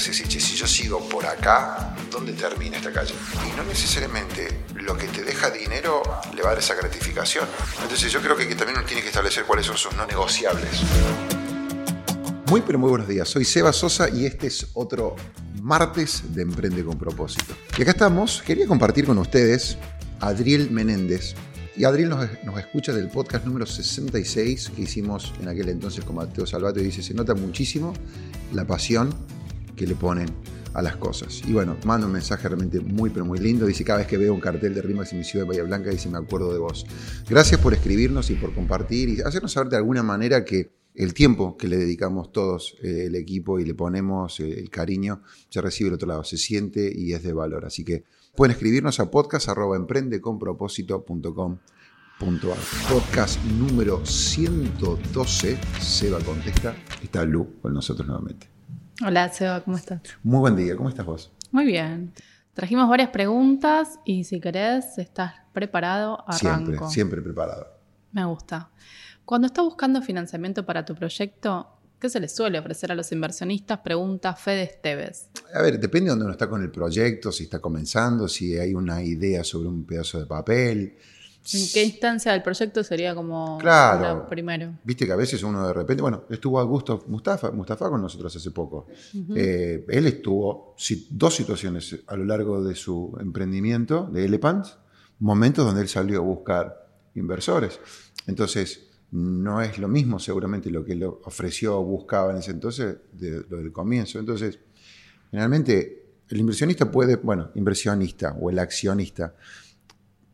haces, che, si yo sigo por acá, ¿dónde termina esta calle? Y no necesariamente lo que te deja dinero le va a dar esa gratificación. Entonces yo creo que, también uno tiene que establecer cuáles son sus no negociables. Muy pero muy buenos días, soy Seba Sosa y este es otro martes de Emprende con propósito. Y acá estamos, quería compartir con ustedes a Adriel Menéndez, y Adriel nos, escucha del podcast número 66 que hicimos en aquel entonces con Mateo Salvato y dice, se nota muchísimo la pasión que le ponen a las cosas. Y bueno, manda un mensaje realmente muy pero muy lindo. Dice, cada vez que veo un cartel de Rimas en mi ciudad de Bahía Blanca, dice, me acuerdo de vos. Gracias por escribirnos y por compartir y hacernos saber de alguna manera que el tiempo que le dedicamos todos eh, el equipo y le ponemos eh, el cariño se recibe del otro lado, se siente y es de valor. Así que pueden escribirnos a podcast.emprendeconpropósito.com Podcast número 112, Seba contesta. Está Lu con nosotros nuevamente. Hola Seba, ¿cómo estás? Muy buen día, ¿cómo estás vos? Muy bien. Trajimos varias preguntas y si querés, estás preparado, arranco. Siempre, siempre preparado. Me gusta. Cuando estás buscando financiamiento para tu proyecto, ¿qué se le suele ofrecer a los inversionistas? Pregunta Fede Esteves. A ver, depende de dónde uno está con el proyecto, si está comenzando, si hay una idea sobre un pedazo de papel, ¿En qué instancia del proyecto sería como claro, primero? Viste que a veces uno de repente, bueno, estuvo Augusto Mustafa, Mustafa con nosotros hace poco. Eh, él estuvo dos situaciones a lo largo de su emprendimiento de Elephants, momentos donde él salió a buscar inversores. Entonces, no es lo mismo seguramente lo que él ofreció o buscaba en ese entonces de lo del comienzo. Entonces, generalmente el inversionista puede, bueno, inversionista o el accionista,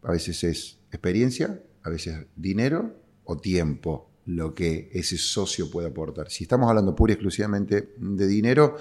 a veces es experiencia, a veces dinero o tiempo lo que ese socio puede aportar. Si estamos hablando pura y exclusivamente de dinero,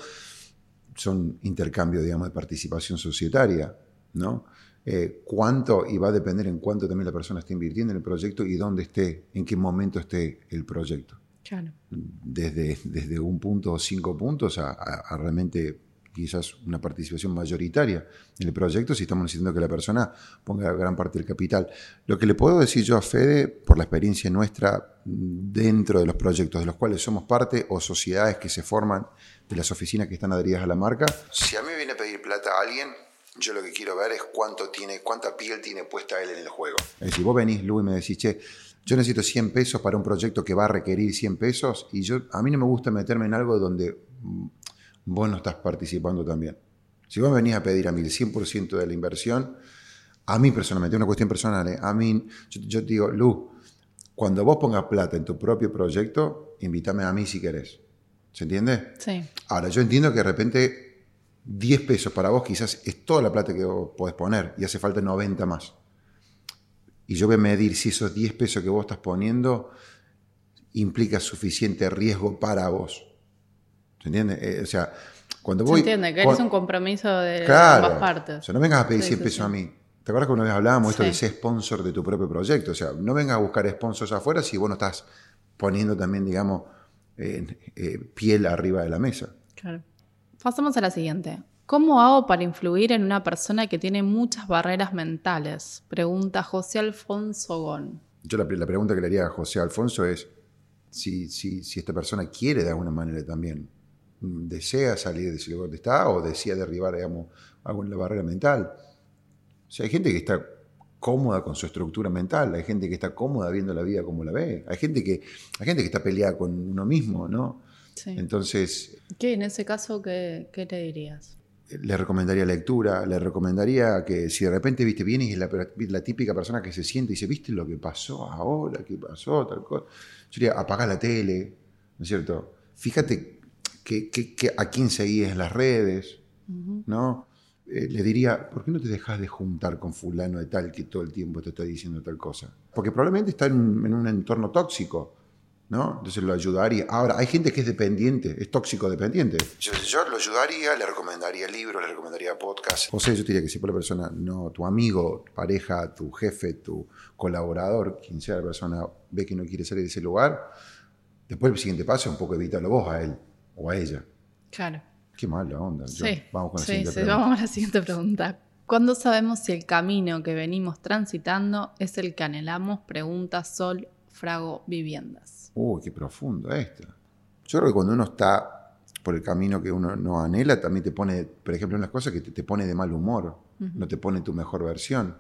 son intercambios, digamos, de participación societaria, ¿no? Eh, cuánto, y va a depender en cuánto también la persona esté invirtiendo en el proyecto y dónde esté, en qué momento esté el proyecto. Claro. Desde, desde un punto o cinco puntos a, a realmente quizás una participación mayoritaria en el proyecto si estamos diciendo que la persona ponga gran parte del capital. Lo que le puedo decir yo a Fede, por la experiencia nuestra dentro de los proyectos de los cuales somos parte o sociedades que se forman de las oficinas que están adheridas a la marca, si a mí viene a pedir plata a alguien, yo lo que quiero ver es cuánto tiene, cuánta piel tiene puesta él en el juego. Es decir, vos venís, Lu, y me decís, che, yo necesito 100 pesos para un proyecto que va a requerir 100 pesos y yo, a mí no me gusta meterme en algo donde vos no estás participando también. Si vos venís a pedir a mí el 100% de la inversión, a mí personalmente, una cuestión personal, ¿eh? a mí, yo, te digo, Lu, cuando vos pongas plata en tu propio proyecto, invítame a mí si querés. ¿Se entiende? Sí. Ahora, yo entiendo que de repente 10 pesos para vos quizás es toda la plata que vos podés poner y hace falta 90 más. Y yo voy a medir si esos 10 pesos que vos estás poniendo implica suficiente riesgo para vos. ¿Se entiende? Eh, o sea, cuando voy. Se entiende, que eres un compromiso de ambas partes. O sea, no vengas a pedir 100 pesos a mí. ¿Te acuerdas que una vez hablábamos esto de ser sponsor de tu propio proyecto? O sea, no vengas a buscar sponsors afuera si vos no estás poniendo también, digamos, eh, piel arriba de la mesa. Claro. Pasamos a la siguiente. ¿Cómo hago para influir en una persona que tiene muchas barreras mentales? Pregunta José Alfonso Gon. Yo la, la pregunta que le haría a José Alfonso es si, si, si esta persona quiere de alguna manera también desea salir de ese lugar donde está o desea derribar, digamos, la barrera mental. O sea, hay gente que está cómoda con su estructura mental, hay gente que está cómoda viendo la vida como la ve, hay gente que, hay gente que está peleada con uno mismo, ¿no? Entonces... ¿Qué en ese caso qué, qué te dirías? Le recomendaría lectura, le recomendaría que si de repente, viste, viene y es la, típica persona que se siente y dice, viste lo que pasó ahora, qué pasó, tal cosa. Yo diría, apaga la tele, ¿no es cierto? Fíjate a quién seguís en las redes, ¿no? Eh, le diría, ¿por qué no te dejas de juntar con fulano de tal que todo el tiempo te está diciendo tal cosa? Porque probablemente está en, un entorno tóxico, ¿no? Entonces lo ayudaría. Ahora, hay gente que es dependiente, es tóxico dependiente. Yo, lo ayudaría, le recomendaría libros, le recomendaría podcasts. José, yo diría que si por la persona, no, tu amigo, tu pareja, tu jefe, tu colaborador, quien sea la persona, ve que no quiere salir de ese lugar, después el siguiente paso es un poco evitarlo vos a él o a ella. Claro. Qué mala onda. sí. Vamos con la siguiente sí, Vamos a la siguiente pregunta. ¿Cuándo sabemos si el camino que venimos transitando es el que anhelamos? Pregunta Sol Frago Viviendas. Uy, qué profundo esto. Yo creo que cuando uno está por el camino que uno no anhela, también te pone, por ejemplo, en las cosas que te, pone de mal humor, no te pone tu mejor versión.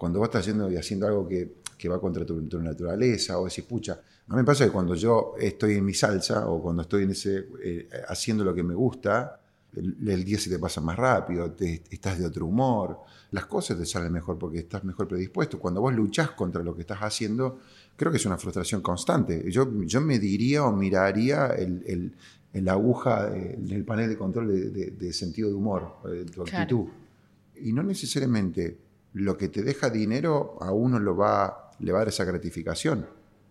Cuando vos estás yendo y haciendo algo que, va contra tu, naturaleza, o decís, pucha, a mí me pasa que cuando yo estoy en mi salsa o cuando estoy en ese, eh, haciendo lo que me gusta, el, día se te pasa más rápido, te, estás de otro humor, las cosas te salen mejor porque estás mejor predispuesto. Cuando vos luchás contra lo que estás haciendo, creo que es una frustración constante. Yo, yo me diría o miraría el, la aguja en el panel de control de, sentido de humor, de tu actitud. Y no necesariamente lo que te deja dinero a uno lo va, le va a dar esa gratificación.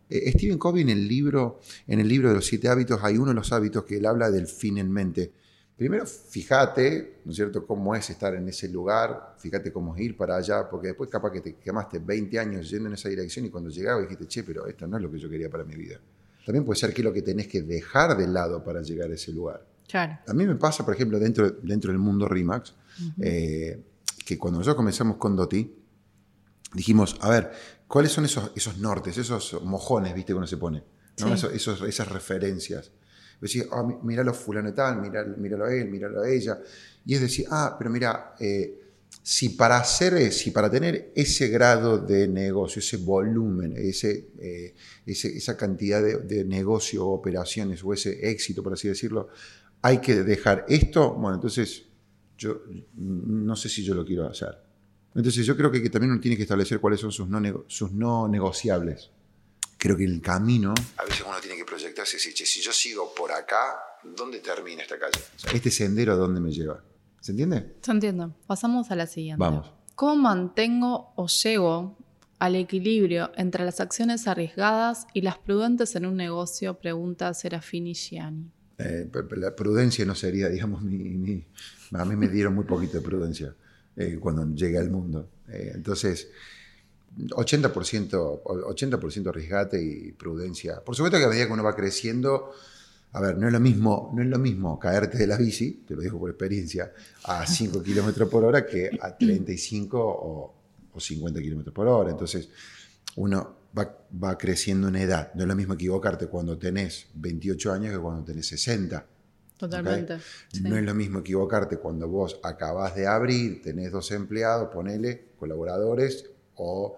Eh, Stephen Covey en el libro, en el libro de los siete hábitos, hay uno de los hábitos que él habla del fin en mente. Primero, fíjate, ¿no es cierto?, cómo es estar en ese lugar, fíjate cómo es ir para allá, porque después capaz que te quemaste 20 años yendo en esa dirección y cuando llegabas dijiste, che, pero esto no es lo que yo quería para mi vida. También puede ser que es lo que tenés que dejar de lado para llegar a ese lugar. Claro. A mí me pasa, por ejemplo, dentro, dentro del mundo RIMAX, eh, que cuando nosotros comenzamos con Doti, dijimos, a ver, ¿cuáles son esos, esos nortes, esos mojones, viste, que uno se pone? esas referencias. Decir, oh, míralo fulano y tal, míralo, a él, míralo a ella. Y es decir, ah, pero mira, eh, si para hacer, si para tener ese grado de negocio, ese volumen, ese, eh, esa cantidad de, de negocio o operaciones o ese éxito, por así decirlo, hay que dejar esto, bueno, entonces yo no sé si yo lo quiero hacer. Entonces yo creo que, también uno tiene que establecer cuáles son sus no, sus no negociables. Creo que el camino... A veces uno tiene que proyectarse y decir, si yo sigo por acá, ¿dónde termina esta calle? este sendero, ¿a dónde me lleva? ¿Se entiende? Se entiende. Pasamos a la siguiente. Vamos. ¿Cómo mantengo o llego al equilibrio entre las acciones arriesgadas y las prudentes en un negocio? Pregunta Serafini Gianni. Eh, la prudencia no sería, digamos, ni, A mí me dieron muy poquito de prudencia eh, cuando llegué al mundo. Eh, entonces, 80%, 80 arriesgate y prudencia. Por supuesto que a medida que uno va creciendo, a ver, no es lo mismo, no es lo mismo caerte de la bici, te lo digo por experiencia, a 5 kilómetros por hora que a 35 o, o 50 kilómetros por hora. Entonces, uno va, creciendo en edad. No es lo mismo equivocarte cuando tenés 28 años que cuando tenés 60. Totalmente. No es lo mismo equivocarte cuando vos acabás de abrir, tenés dos empleados, ponele, colaboradores, o,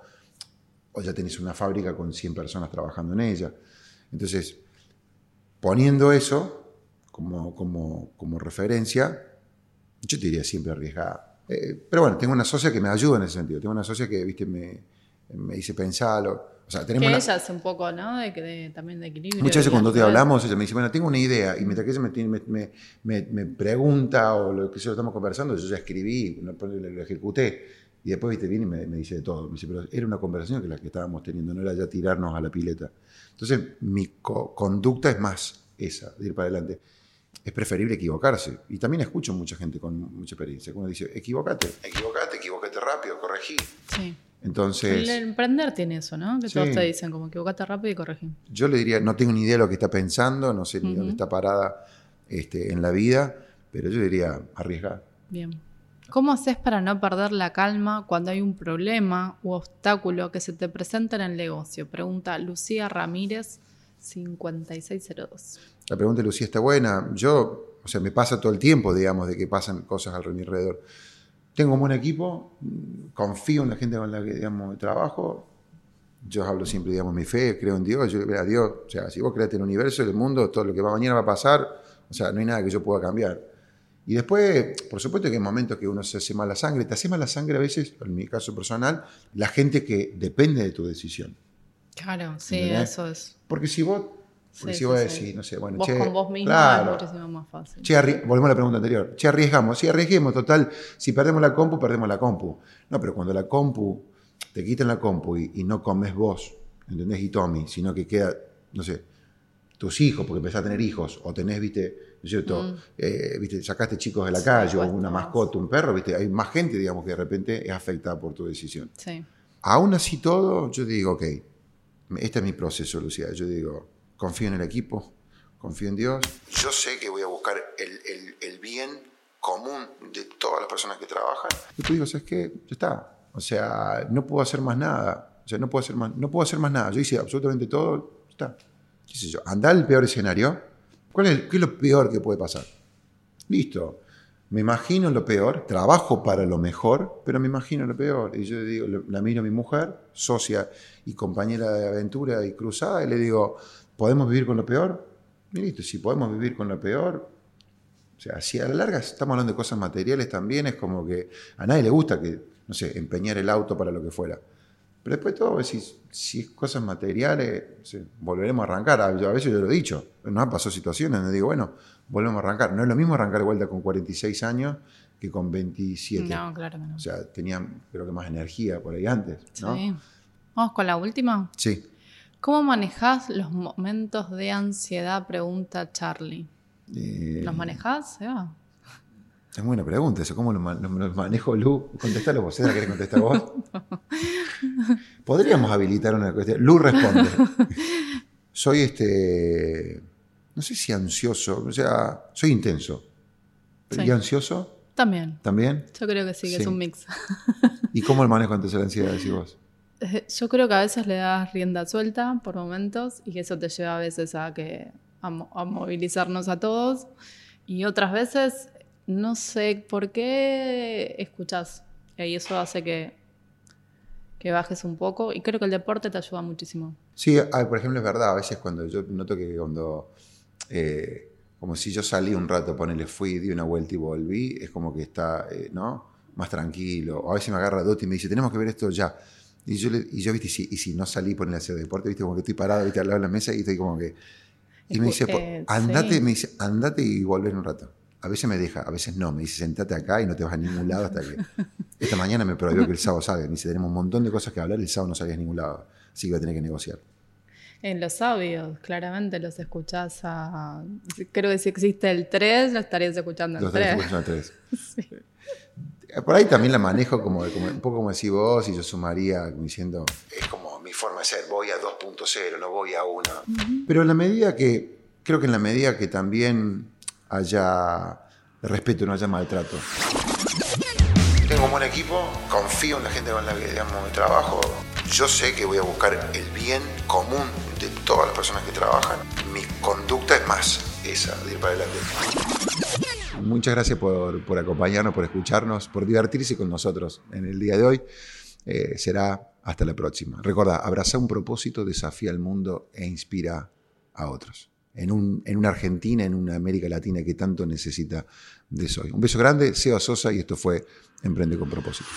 o ya tenés una fábrica con 100 personas trabajando en ella. Entonces, poniendo eso como, como, como referencia, yo te diría siempre arriesgada. Eh, pero bueno, tengo una socia que me ayuda en ese sentido. Tengo una socia que, viste, me, me dice pensalo. O sea, tenemos que ella hace un poco, ¿no? De, también de equilibrio. Muchas veces cuando te hablamos, ella me dice, bueno, tengo una idea. Y mientras que ella me, me, me, pregunta o lo que sea, estamos conversando, yo ya escribí, lo, lo ejecuté. Y después viste, viene y me, dice de todo. Me dice, pero era una conversación que la que estábamos teniendo, no era ya tirarnos a la pileta. Entonces, mi conducta es más esa, de ir para adelante. Es preferible equivocarse. Y también escucho mucha gente con mucha experiencia. Uno dice, equivocate, equivocate, equivocate rápido, corregí. Sí. Entonces. El emprender tiene eso, ¿no? Que todos te dicen, como equivocate rápido y corregí. Yo le diría, no tengo ni idea de lo que está pensando, no sé ni dónde está parada este, en la vida, pero yo diría, arriesgar. Bien. ¿Cómo haces para no perder la calma cuando hay un problema u obstáculo que se te presenta en el negocio? Pregunta Lucía Ramírez, 5602. La pregunta de Lucía está buena. Yo, o sea, me pasa todo el tiempo, digamos, de que pasan cosas al mi alrededor tengo un buen equipo, confío en la gente con la que digamos, trabajo. Yo hablo siempre, digamos, mi fe, creo en Dios. Yo creo a Dios. O sea, si vos creaste el universo, el mundo, todo lo que va mañana va a pasar. O sea, no hay nada que yo pueda cambiar. Y después, por supuesto que hay momentos que uno se hace mala sangre. Te hace mala sangre a veces, en mi caso personal, la gente que depende de tu decisión. Claro, sí, eso es. Porque si vos porque si vos decís, no sé, bueno, vos che, con vos mismo claro, es muchísimo más fácil. Che, volvemos a la pregunta anterior. Che, arriesgamos. Sí, arriesguemos, total. Si perdemos la compu, perdemos la compu. No, pero cuando la compu, te quitan la compu y, no comes vos, ¿entendés? Y Tommy, sino que queda, no sé, tus hijos, porque empezás a tener hijos, o tenés, viste, ¿no es cierto? Mm. Eh, viste, sacaste chicos de la calle, o una mascota, un perro, viste, hay más gente, digamos, que de repente es afectada por tu decisión. Sí. Aún así todo, yo digo, ok, este es mi proceso, Lucía. Yo digo, confío en el equipo, confío en Dios. Yo sé que voy a buscar el, bien común de todas las personas que trabajan. Y tú digo, ¿sabes qué? Ya está. O sea, no puedo hacer más nada. O sea, no puedo hacer más, no puedo hacer más nada. Yo hice absolutamente todo, ya está. ¿Qué sé yo? Andar el peor escenario, ¿Cuál es, ¿Qué es lo peor que puede pasar? Listo. Me imagino lo peor, trabajo para lo mejor, pero me imagino lo peor. Y yo digo, la miro a mi mujer, socia y compañera de aventura y cruzada, y le digo, ¿podemos vivir con lo peor? Listo, si podemos vivir con lo peor, o sea, si a la larga estamos hablando de cosas materiales también, es como que a nadie le gusta que, no sé, empeñar el auto para lo que fuera. Pero después todo, si, si es cosas materiales, volveremos a arrancar. A, veces yo lo he dicho, nos han pasado situaciones donde digo, bueno, volvemos a arrancar. No es lo mismo arrancar de vuelta con 46 años que con 27. No, claro que no. O sea, tenía creo que más energía por ahí antes. ¿no? Sí. Vamos con la última. Sí. ¿Cómo manejas los momentos de ansiedad? Pregunta Charlie. Eh, ¿Los manejás, Eva? Es buena pregunta eso. ¿Cómo lo, manejo, Lu? Contestalo vos, ¿la querés contestar vos? Podríamos habilitar una cuestión. Lu responde. Soy este no sé si ansioso, o sea, soy intenso. ¿Y ansioso? También. ¿También? Yo creo que sí, que es un mix. ¿Y cómo el manejo ante la ansiedad, decís vos? Yo creo que a veces le das rienda suelta por momentos y eso te lleva a veces a, que, a, movilizarnos a todos. Y otras veces no sé por qué escuchás. Y eso hace que, que bajes un poco. Y creo que el deporte te ayuda muchísimo. Sí, por ejemplo, es verdad. A veces cuando yo noto que cuando eh, como si yo salí un rato, ponele, fui, di una vuelta y volví, es como que está, eh, ¿no? Más tranquilo. O a veces me agarra Dotti y me dice, tenemos que ver esto ya. Y yo, y yo viste, y si, y si no salí, ponele a hacer deporte, viste, como que estoy parado, viste, al lado de la mesa y estoy como que... Y me dice, eh, andate, me dice, andate y volver un rato. A veces me deja, a veces no. Me dice, sentate acá y no te vas a ningún lado hasta que... Esta mañana me prohibió que el sábado salga. Me dice, tenemos un montón de cosas que hablar, el sábado no salgas a ningún lado. Así que voy a tener que negociar. En los sabios, claramente los escuchás a. Creo que si existe el 3, lo estarías escuchando en 3. Escuchando 3. Por ahí también la manejo como, un poco como decís vos, y yo sumaría diciendo. Es como mi forma de ser, voy a 2.0, no voy a 1. Pero en la medida que. Creo que en la medida que también haya respeto, no haya maltrato. Tengo un buen equipo, confío en la gente con la que digamos, trabajo. Yo sé que voy a buscar el bien común de todas las personas que trabajan. Mi conducta es más esa, de ir para adelante. Muchas gracias por, por acompañarnos, por escucharnos, por divertirse con nosotros en el día de hoy. Eh, será hasta la próxima. Recuerda, abraza un propósito, desafía al mundo e inspira a otros. En, un, en, una Argentina, en una América Latina que tanto necesita de eso. Un beso grande, Seba Sosa y esto fue Emprende con propósito.